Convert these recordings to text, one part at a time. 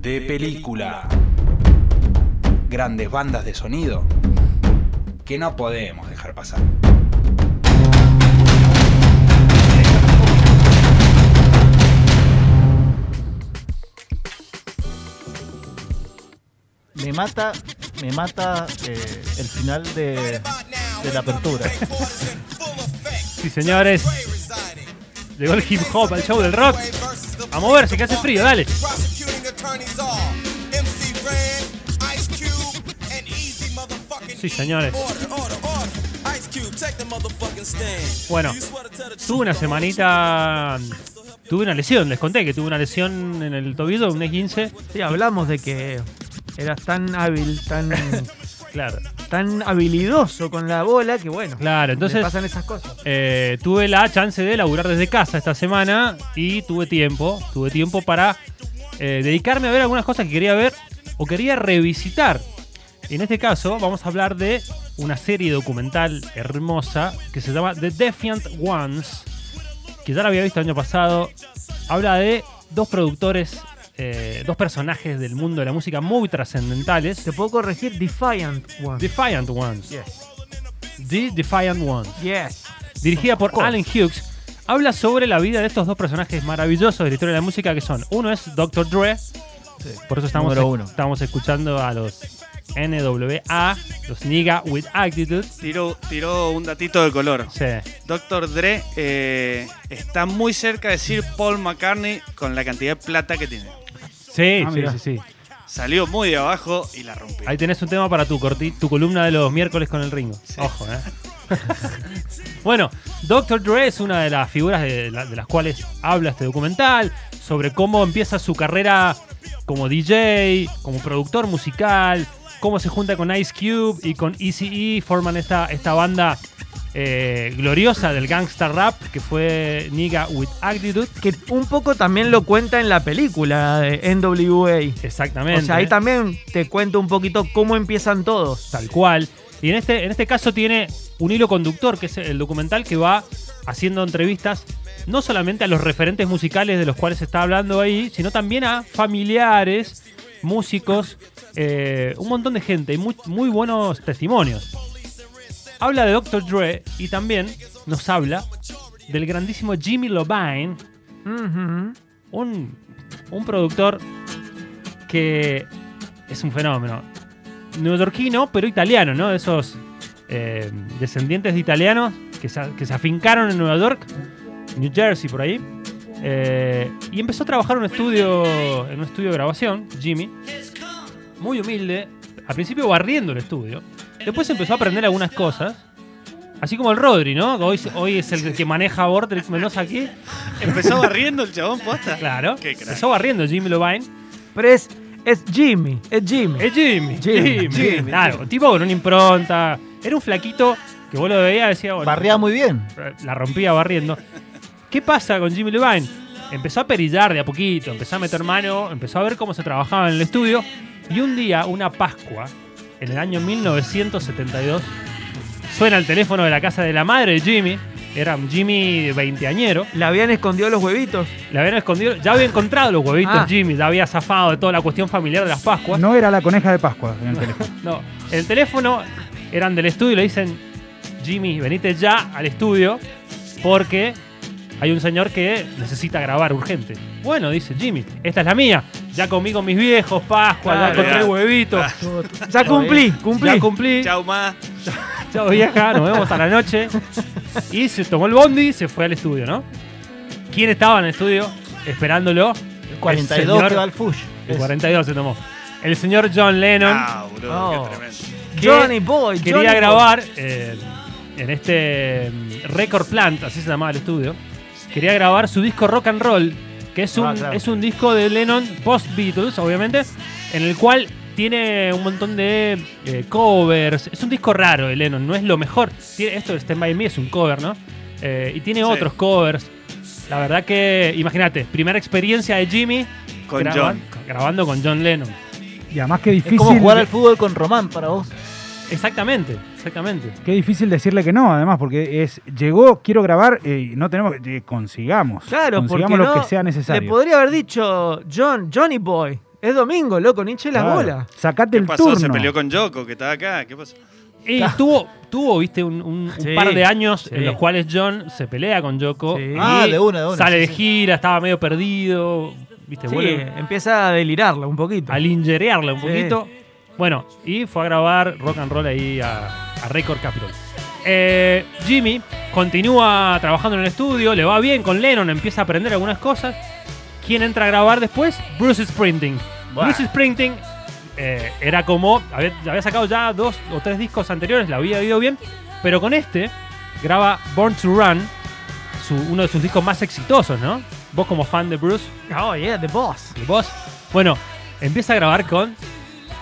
de película. Grandes bandas de sonido que no podemos dejar pasar. Me mata, me mata eh, el final de, de la apertura. Sí, señores. Llegó el hip hop al show del rock. A moverse, que hace frío, dale. Sí, señores. Bueno, tuve una semanita. Tuve una lesión, les conté que tuve una lesión en el tobillo, un E15. Sí, hablamos de que eras tan hábil, tan, Claro. tan habilidoso con la bola que bueno, Claro, entonces pasan esas cosas. eh, tuve la chance de laburar desde casa esta semana y tuve tiempo, tuve tiempo para eh, dedicarme a ver algunas cosas que quería ver o quería revisitar. En este caso vamos a hablar de una serie documental hermosa que se llama The Defiant Ones, que ya la había visto el año pasado. Habla de dos productores, eh, dos personajes del mundo de la música muy trascendentales. Te puedo corregir Defiant One. Defiant Ones. Yes. The Defiant Ones. Yes. dirigida por. Alan Hughes, habla sobre la vida de estos dos personajes maravillosos de la historia de la música que son, uno es Dr. Dre, por eso estamos, Número uno. estamos escuchando a los NWA, los Nigga with Attitude. Tiró, tiró un datito de color. Sí, Dr. Dre eh, está muy cerca de decir Paul McCartney con la cantidad de plata que tiene. sí, Ah, sí, mirá. sí, sí. Salió muy de abajo y la rompió. Ahí tenés un tema para tu, corti- tu columna de los miércoles con el Ringo. Ojo, ¿eh? bueno, Dr. Dre es una de las figuras de, la- de las cuales habla este documental, sobre cómo empieza su carrera como DJ, como productor musical, cómo se junta con Ice Cube y con Eazy-E, forman esta, esta banda eh, gloriosa del gangsta rap que fue Nigga with Attitude. Que un poco también lo cuenta en la película de NWA. Exactamente. O sea, ahí también te cuento un poquito cómo empiezan todos. Tal cual. Y en este, en este caso tiene un hilo conductor, que es el documental que va haciendo entrevistas no solamente a los referentes musicales de los cuales se está hablando ahí, sino también a familiares, músicos, eh, un montón de gente y muy, muy buenos testimonios. Habla de Dr. Dre y también nos habla del grandísimo Jimmy Lovine, Ujú. un, un productor que es un fenómeno. Neoyorquino, pero italiano, ¿no? De esos eh, descendientes de italianos que se, que se afincaron en Nueva York, New Jersey, por ahí. Eh, y empezó a trabajar en un estudio, en un estudio de grabación, Jimmy. Muy humilde. Al principio barriendo el estudio. Después empezó a aprender algunas cosas. Así como el Rodri, ¿no? Hoy, hoy es el que maneja Vortex Mendoza aquí. Empezó barriendo el chabón posta. Claro. Empezó barriendo Jimmy Lovine. Pero es, es Jimmy, es Jimmy. Es Jimmy. Jimmy, Jimmy. Jimmy, Claro, tipo con una impronta. Era un flaquito que vos lo veías y decías, bueno, Barría muy bien. la rompía barriendo. ¿Qué pasa con Jimmy Levine? Empezó a perillar de a poquito, empezó a meter mano, empezó a ver cómo se trabajaba en el estudio. Y un día, una Pascua, en el año 1972, suena el teléfono de la casa de la madre de Jimmy. Era un Jimmy veinteañero. Le habían escondido los huevitos. Le habían escondido, ya había encontrado los huevitos Ah. Jimmy, ya había zafado de toda la cuestión familiar de las Pascuas. No era la coneja de Pascua en el teléfono. No, el teléfono eran del estudio y le dicen, Jimmy, venite ya al estudio porque hay un señor que necesita grabar urgente. Bueno, dice Jimmy, esta es la mía. Ya comí con mis viejos, Pascua, ya Claro, encontré ya. huevitos. Ya cumplí, cumplí. Ya cumplí. Chau, ma. Chao vieja, nos vemos a la noche. Y se tomó el bondi y se fue al estudio, ¿no? ¿Quién estaba en el estudio esperándolo? El 42 señor- que va al Fush. El 42 se tomó. El señor John Lennon. Ah, bro, Oh. qué tremendo. Que Johnny Boy, quería Johnny grabar eh, en este mm, Record Plant, así se llamaba el estudio. Quería grabar su disco Rock and Roll, que es un, Ah, claro. es un disco de Lennon post Beatles, obviamente, en el cual tiene un montón de eh, covers. Es un disco raro de Lennon, no es lo mejor. Tiene, esto de Stand By Me es un cover, ¿no? Eh, y tiene Sí. otros covers. La verdad que, imagínate, primera experiencia de Jimmy Con graba- John. grabando con John Lennon. Y además qué Es difícil. como jugar al fútbol con Román para vos. Exactamente, exactamente. Qué difícil decirle que no, además, porque es llegó, quiero grabar y no tenemos que eh, consigamos. Claro, porque consigamos lo no, que sea le necesario. podría haber dicho John, Johnny Boy. Es domingo, loco, ni hinche las Claro. bolas. Sacate ¿Qué el pasó? turno. Se peleó con Yoko, que estaba acá. ¿Qué pasó? Y tuvo, tuvo, viste, un, un- un Sí, par de años sí. en los cuales John se pelea con Yoko. Sí. Ah, de una, de una, Sale sí, de sí. gira, estaba medio perdido. Viste, Sí, vuelve empieza a delirarla un poquito. a lingerearle un Sí. poquito. Bueno, y fue a grabar rock and roll ahí a, a Record Capitol. Eh, Jimmy continúa trabajando en el estudio, le va bien con Lennon, empieza a aprender algunas cosas. ¿Quién entra a grabar después? Bruce Springsteen. Buah. Bruce Springsteen eh, era como. Había, había sacado ya dos o tres discos anteriores, le había ido bien. Pero con este graba Born to Run, su- uno de sus discos más exitosos, ¿no? Vos como fan de Bruce, Oh, yeah, The Boss. el boss. Bueno, empieza a grabar con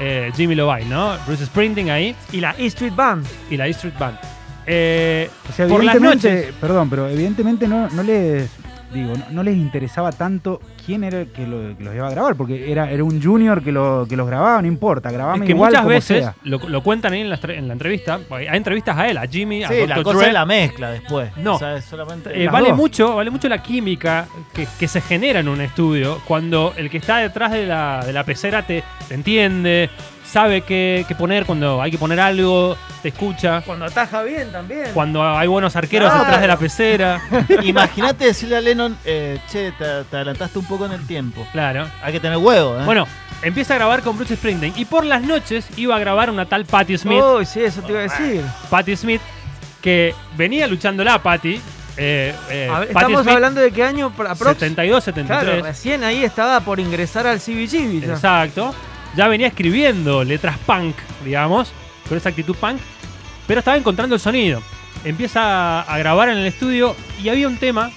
eh, Jimmy Lovine, ¿no? Bruce Springsteen ahí Y la E Street Band. y la E Street Band. Eh, O sea, por las evidentemente, noches. perdón, pero evidentemente no, no les digo, no, no les interesaba tanto quién era el que, lo- que los iba a grabar, porque era, era un junior que, lo, que los grababa, no importa, grabame Es que igual muchas como veces sea. lo, lo cuentan ahí en la, en la entrevista. Hay entrevistas a él, a Jimmy, a Sí, la Dr. cosa Dre. es la mezcla después. No. O sea, es solamente. Eh, vale dos. mucho, vale mucho la química que, que se genera en un estudio cuando el que está detrás de la, de la pecera te, te entiende, sabe qué, qué poner cuando hay que poner algo, te escucha. Cuando ataja bien también. Cuando hay buenos arqueros Claro. detrás de la pecera. Imagínate decirle a Lennon, eh, che, te, te adelantaste un poco en el tiempo. Claro. Hay que tener huevo, ¿eh? Bueno, empieza a grabar con Bruce Springsteen y por las noches iba a grabar una tal Patti Smith. Oh, sí, eso te iba a decir. Patti Smith, que venía luchándola, Patti. Eh, eh, A ver, estamos Smith, hablando de qué año Pro- aprox. 72, 73. Claro, recién ahí estaba por ingresar al CBGB. ya. Exacto. Ya venía escribiendo letras punk, digamos, con esa actitud punk, pero estaba encontrando el sonido. Empieza a grabar en el estudio y había un tema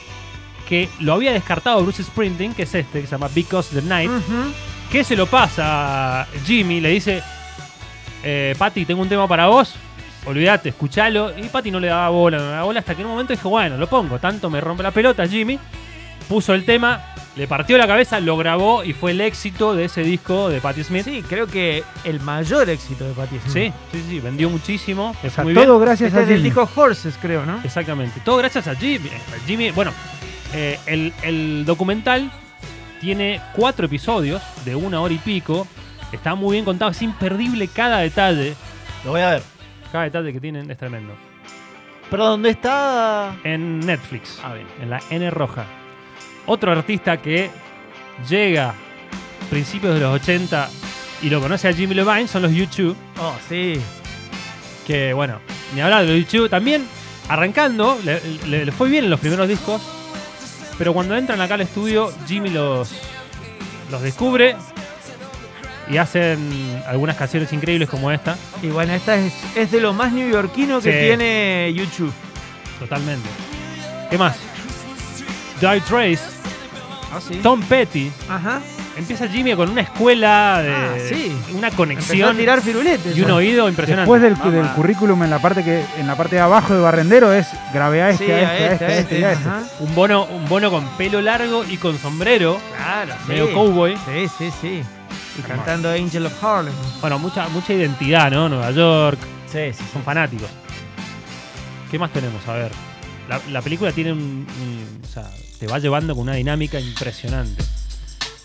que lo había descartado Bruce Springsteen, que es este, que se llama Because the Night, que se lo pasa a Jimmy, le dice, eh, Patty, tengo un tema para vos, olvídate, escuchalo. Y Patty no le daba bola, no le daba bola, hasta que en un momento dijo, bueno, lo pongo, tanto me rompe la pelota Jimmy, puso el tema, le partió la cabeza, lo grabó y fue el éxito de ese disco de Patti Smith. Sí, creo que el mayor éxito de Patti Smith. Sí, sí, sí, vendió muchísimo, O fue sea, muy todo bien. gracias Este a es disco Horses, creo, ¿no? Exactamente, todo gracias a Jimmy. A Jimmy, bueno, eh, el, el documental tiene cuatro episodios de una hora y pico. Está muy bien contado, es imperdible cada detalle. Lo voy a ver. Cada detalle que tienen es tremendo. Pero ¿dónde está? En Netflix, Ah, bien. en la N roja. Otro artista que llega a principios de los 80 y lo conoce a Jimmy Levine son los YouTube. Oh, sí. Que bueno, ni hablar de los YouTube. También arrancando, le, le- le fue bien en los primeros discos. Pero cuando entran acá al estudio, Jimmy los, los descubre y hacen algunas canciones increíbles como esta. Y bueno, esta es, es de lo más neoyorquino que Sí. tiene YouTube. Totalmente. ¿Qué más? Die Trace, Ah, sí. Tom Petty. Ajá. Empieza Jimmy con una escuela de Ah, sí. una Empezó a conexión tirar firuletes. y un oído impresionante. Después del, del currículum en la parte que en la parte de abajo de barrendero es grave a este, Sí, a este, a este, a este, y a este. ajá. un bono, un bono con pelo largo y con sombrero, Claro, sí. medio cowboy. Sí, sí, sí. Y cantando Angel of Harlem. Bueno, mucha, mucha identidad, ¿no? Nueva York, Sí, sí. son fanáticos. ¿Qué más tenemos? A ver. La, la película tiene un, un- O sea, te va llevando con una dinámica impresionante.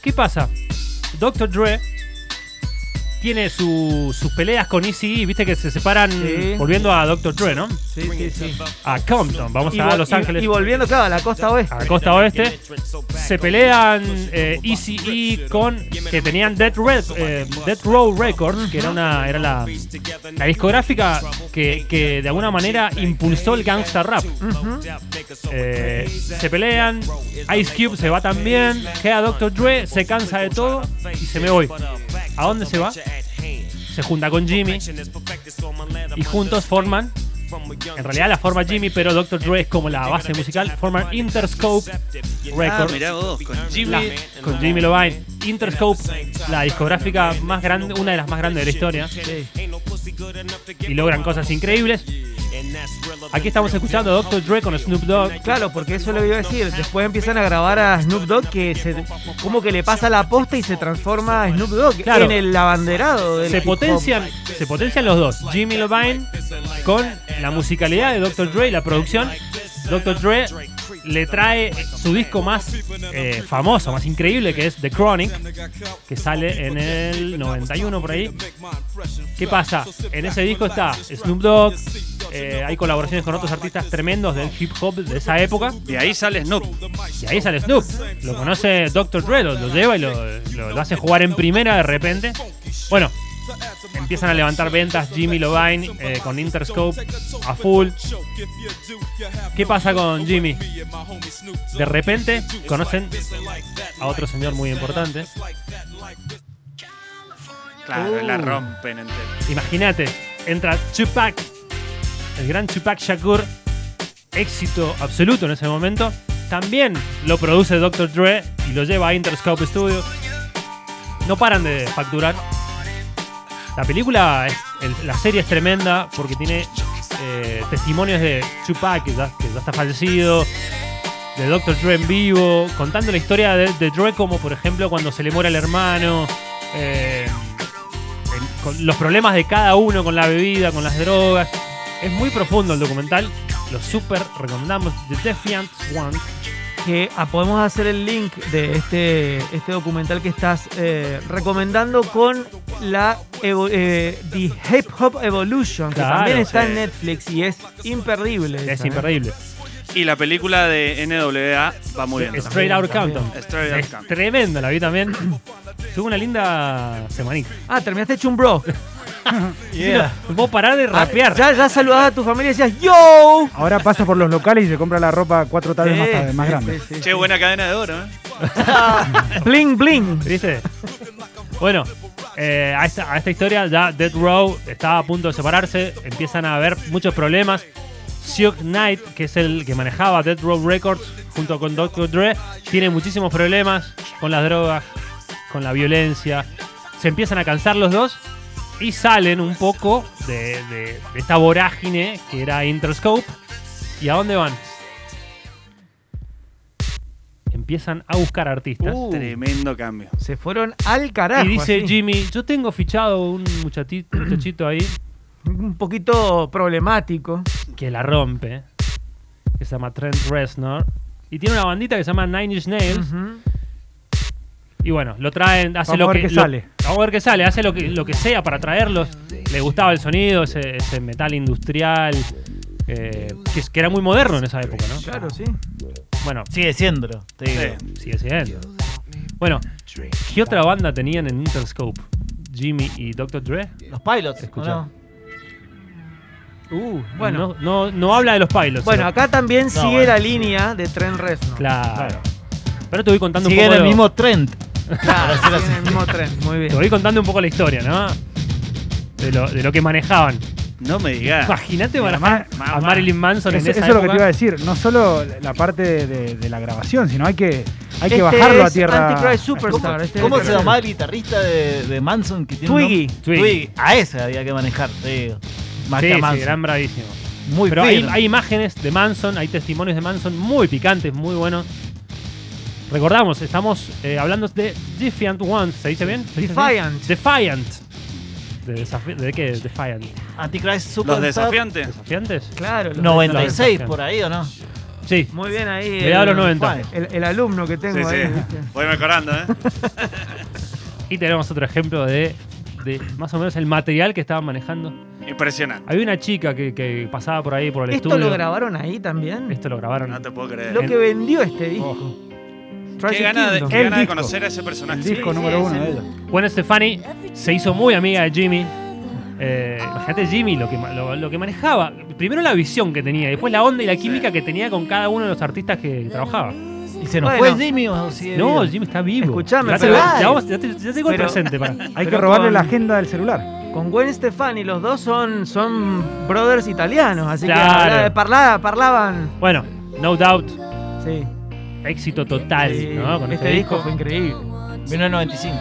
¿Qué pasa? Dr. Dre tiene su- sus peleas con Easy viste que se separan Sí. volviendo a Dr. Dre, ¿no? Sí, sí, sí. A Compton, vamos Y, a Los y- Ángeles. y volviendo, claro, a la costa oeste. a la costa oeste. Se pelean eh, Easy E con que tenían Death, Red, eh, Death Row Records, que era una era la, la discográfica que, que de alguna manera impulsó el gangsta rap. Eh, se pelean, Ice Cube se va también, queda Dr. Dre, se cansa de todo y se me voy. ¿A dónde se va? Se junta con Jimmy y juntos forman en realidad la forma Jimmy, pero Dr. Dre es como la base musical. Forman Interscope Ah, Records. vos, con La- Jimmy. con Jimmy Lovine. Interscope, la discográfica más grande, una de las más grandes de la historia. Y logran cosas increíbles. Aquí estamos escuchando a Dr. Dre con Snoop Dogg. Claro, porque eso le iba a decir. Después empiezan a grabar a Snoop Dogg que se, como que le pasa la posta y se transforma a Snoop Dogg Claro. en el abanderado del Se potencian, se potencian los dos. Jimmy Lovine con la musicalidad de Dr. Dre y la producción. Dr. Dre le trae su disco más eh, famoso, más increíble, que es The Chronic, que sale en el 91 por ahí. ¿Qué pasa? En ese disco está Snoop Dogg, eh, hay colaboraciones con otros artistas tremendos del hip hop de esa época. De ahí sale Snoop. Y ahí sale Snoop. Lo conoce Dr. Dre, lo, lo lleva y lo, lo- lo hace jugar en primera de repente. Bueno, empiezan a levantar ventas Jimmy Lovine eh, con Interscope a full. ¿Qué pasa con Jimmy? De repente conocen a otro señor muy importante. Claro, la Uh. rompen entera. Imagínate, entra Tupac, el gran Tupac Shakur, éxito absoluto en ese momento. También lo produce Dr. Dre y lo lleva a Interscope Studios. No paran de facturar. La película, es- el- la serie es tremenda porque tiene eh, testimonios de Tupac, que ya, que ya está fallecido, de Dr. Dre en vivo, contando la historia de, de Dre como por ejemplo cuando se le muere el hermano, eh, con los problemas de cada uno con la bebida, con las drogas. Es muy profundo el documental, lo super recomendamos, The Defiant One. que ah, podemos hacer el link de este, este documental que estás eh, recomendando con la eh, The Hip Hop Evolution, que Claro, también está sí. en Netflix y es imperdible. Es esa, ¿eh? Y la película de NWA va muy bien. Straight Out Compton. Straight Compton. tremenda, la vi también. Tuve una linda semanita. Ah, terminaste hecho un bro. Yeah. No puedo parar de rapear. Ya, ya saludabas a tu familia y decías ¡Yo! Ahora pasa por los locales y se compra la ropa cuatro tallas más, Sí, más sí, grande. sí, sí, Che, sí. buena cadena de oro, ¿eh? Bling, bling. ¿Viste? Bueno, eh, a, esta, a esta historia ya Dead Row estaba a punto de separarse, empiezan a haber muchos problemas. Suge Knight, que es el que manejaba Dead Row Records junto con Dr. Dre, tiene muchísimos problemas con las drogas, con la violencia. Se empiezan a cansar los dos y salen un poco de, de- de esta vorágine que era Interscope. ¿Y a dónde van? Empiezan a buscar artistas. Uh, Tremendo cambio. se fueron al carajo. Y dice así. Jimmy, yo tengo fichado un muchachito ahí Un poquito problemático. que la rompe, que se llama Trent Reznor, y tiene una bandita que se llama Nine Inch Nails, Ujú. y bueno, lo traen, hace Vamos lo a ver que qué lo- sale. Vamos a ver qué sale, hace lo que, lo que sea para traerlos. Le gustaba el sonido, ese, ese metal industrial, eh, que, que era muy moderno en esa época, ¿no? Claro, sí. Bueno, Sigue siéndolo, te digo. Sí. sigue siendo. Bueno, ¿qué otra banda tenían en Interscope? Jimmy y Dr. Dre. Los pilots, Escucha. ¿o no? Uh, bueno. no, no, no habla de los pilots. Bueno, acá también sigue bueno, la sí. línea de Trent Reznor. Claro. Pero te voy contando Sigue un en poco el de- mismo trend. Claro, sigue en el mismo tren. Muy Te bien. voy contando un poco la historia, ¿no? De lo, de lo que manejaban. No me digas. Imagínate manejar a Marilyn Manson Eso, en esa eso es lo que te iba a decir. No solo la parte de, de- de la grabación, sino hay que, hay que Este bajarlo a es tierra. Antichrist ¿Cómo, Superstar. este cómo es- se llamaba el guitarrista de, de Manson que tiene un Twiggy. Twiggy. Twiggy. A ese había que manejar, te digo. Más Sí, que a sí, Manson. eran bravísimos. Muy Pero hay, imágenes de Manson, hay testimonios de Manson muy picantes, muy buenos. Recordamos, estamos eh, hablando de Defiant Ones, ¿se dice bien? ¿Se dice así? Defiant. Defiant. ¿De, desafi- ¿De qué? Defiant. Antichrist Los Superstar. desafiantes. ¿Desafiantes? Claro. los 96 Los por ahí, ¿o no? Sí. Muy bien ahí. Cuidado el- los 90. El, el alumno que tengo Sí, ahí. sí. Voy mejorando, ¿eh? Y tenemos otro ejemplo de, de más o menos el material que estaban manejando. Impresionante. Había una chica que, que pasaba por ahí por el ¿Esto estudio. lo grabaron ahí también? Esto lo grabaron. No te puedo creer. Lo que vendió este disco. Qué Tragic gana de, qué gana de conocer a ese personaje. El disco Sí, número sí, uno de ellos. Gwen Stefani se hizo muy amiga de Jimmy. Eh, imagínate Jimmy lo que, lo, lo que manejaba. Primero la visión que tenía, después la onda y la química que tenía con cada uno de los artistas que trabajaba. ¿Y se nos Bueno. fue Jimmy o sigue No, vivo? Jimmy está vivo. Escuchame, ya te, ya vamos- ya te- ya tengo el presente para. Hay que robarle con- la agenda del celular. Con Gwen Stefani, los dos son, son brothers italianos, así Claro. que habla- parla- parlaban. Bueno, No Doubt, Sí. éxito total, Sí, ¿no? Con este este, disco fue increíble. 1995.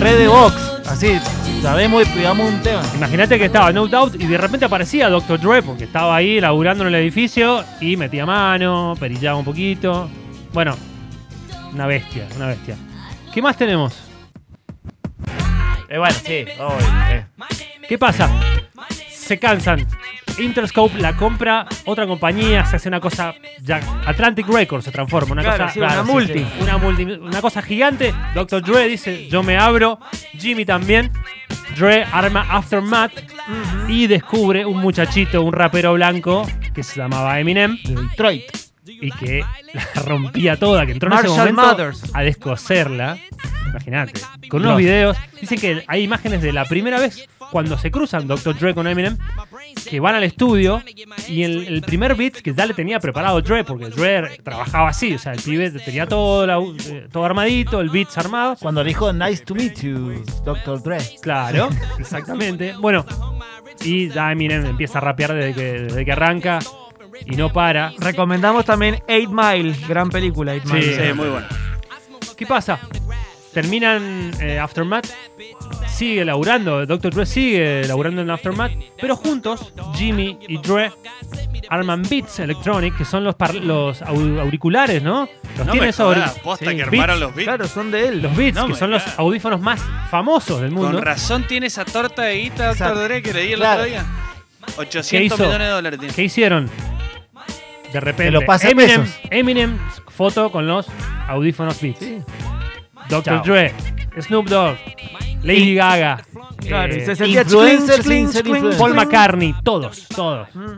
Red de Box. Así, sabemos y pegamos un tema. Imagínate que estaba No Doubt y de repente aparecía Dr. Dre porque estaba ahí laburando en el edificio y metía mano, perillaba un poquito. Bueno, una bestia, una bestia. ¿Qué más tenemos? Eh, bueno, sí, eh. ¿Qué pasa? Se cansan. Interscope la compra otra compañía, se hace una cosa. Ya, Atlantic Records se transforma, una Claro, cosa. sí, una multi. Una, multi, una cosa gigante. Dr. Dre dice: Yo me abro. Jimmy también. Dre arma Aftermath y descubre un muchachito, un rapero blanco que se llamaba Eminem De Detroit. Y que la rompía toda, que entró en ese momento a descoserla. Imagínate. Con unos No. videos. Dicen que hay imágenes de la primera vez cuando se cruzan Dr. Dre con Eminem, que van al estudio y el, el primer beat que ya le tenía preparado Dre, porque Dre trabajaba así, o sea, el pibe tenía todo, la- eh, todo armadito, el beats armado. Cuando dijo Nice to meet you, Dr. Dre. Claro, exactamente. Bueno, y ya Eminem empieza a rapear desde que, desde que arranca y no para. Recomendamos también 8 Mile, gran película. 8 Sí. Mile. Sí, muy bueno. ¿Qué pasa? Terminan eh, Aftermath, sigue laburando, Dr. Dre sigue laburando en Aftermath, pero juntos, Jimmy y Dre arman Beats Electronic, que son los, par- los au- auriculares, ¿no? Los No tiene me esos posta Sí, que armaron Beats. los beats. Claro, son de él. Los Beats, No que son los audífonos más famosos del mundo. Con razón tiene esa torta de guita, Dr. Dre, que leí el Claro. otro día. 800 ¿Qué hizo? millones de dólares tiene. ¿Qué hicieron? De repente, lo pasa Eminem, pesos. Eminem foto con los audífonos Beats. Sí. Dr. Dre, Snoop Dogg, Lady Gaga, Claro, eh, se. Paul. McCartney, todos, todos. Mm.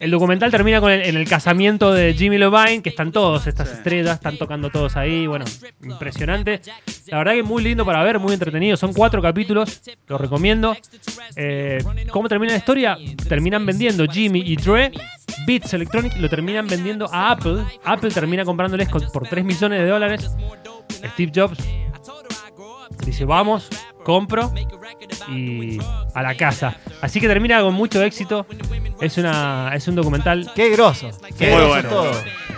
El documental termina con el, en el casamiento de Jimmy Lovine, que están todos, estas Sí. estrellas, están tocando todos ahí, bueno, impresionante. La verdad que muy lindo para ver, muy entretenido. Son cuatro capítulos, lo recomiendo. Eh, ¿Cómo termina la historia? Terminan vendiendo Jimmy y Dre, Beats Electronic, lo terminan vendiendo a Apple. Apple termina comprándoles con- por 3 millones de dólares. Steve Jobs dice, vamos, compro y a la casa. Así que termina con mucho éxito. Es, una, es un documental Qué grosso. Qué Muy grosso bueno. todo.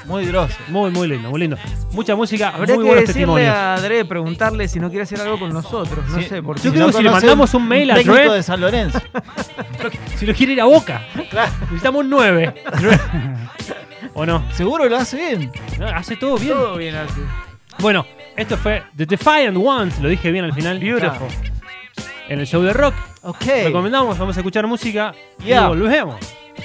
Muy grosso. muy, muy lindo, muy lindo. Mucha música, Habría muy que buenos testimonios. a Dre, preguntarle si no quiere hacer algo con nosotros. No Sí. sé, porque Yo creo que si le mandamos un mail a Dre- de San Lorenzo. Si lo quiere ir a Boca, Claro. necesitamos nueve. ¿O no? Seguro lo hace bien. No, Hace todo bien. todo bien así. Bueno, esto fue The Defiant Ones, lo dije bien al final. Beautiful. En el show de rock. Ok. Recomendamos, vamos a escuchar música y Yeah. volvemos.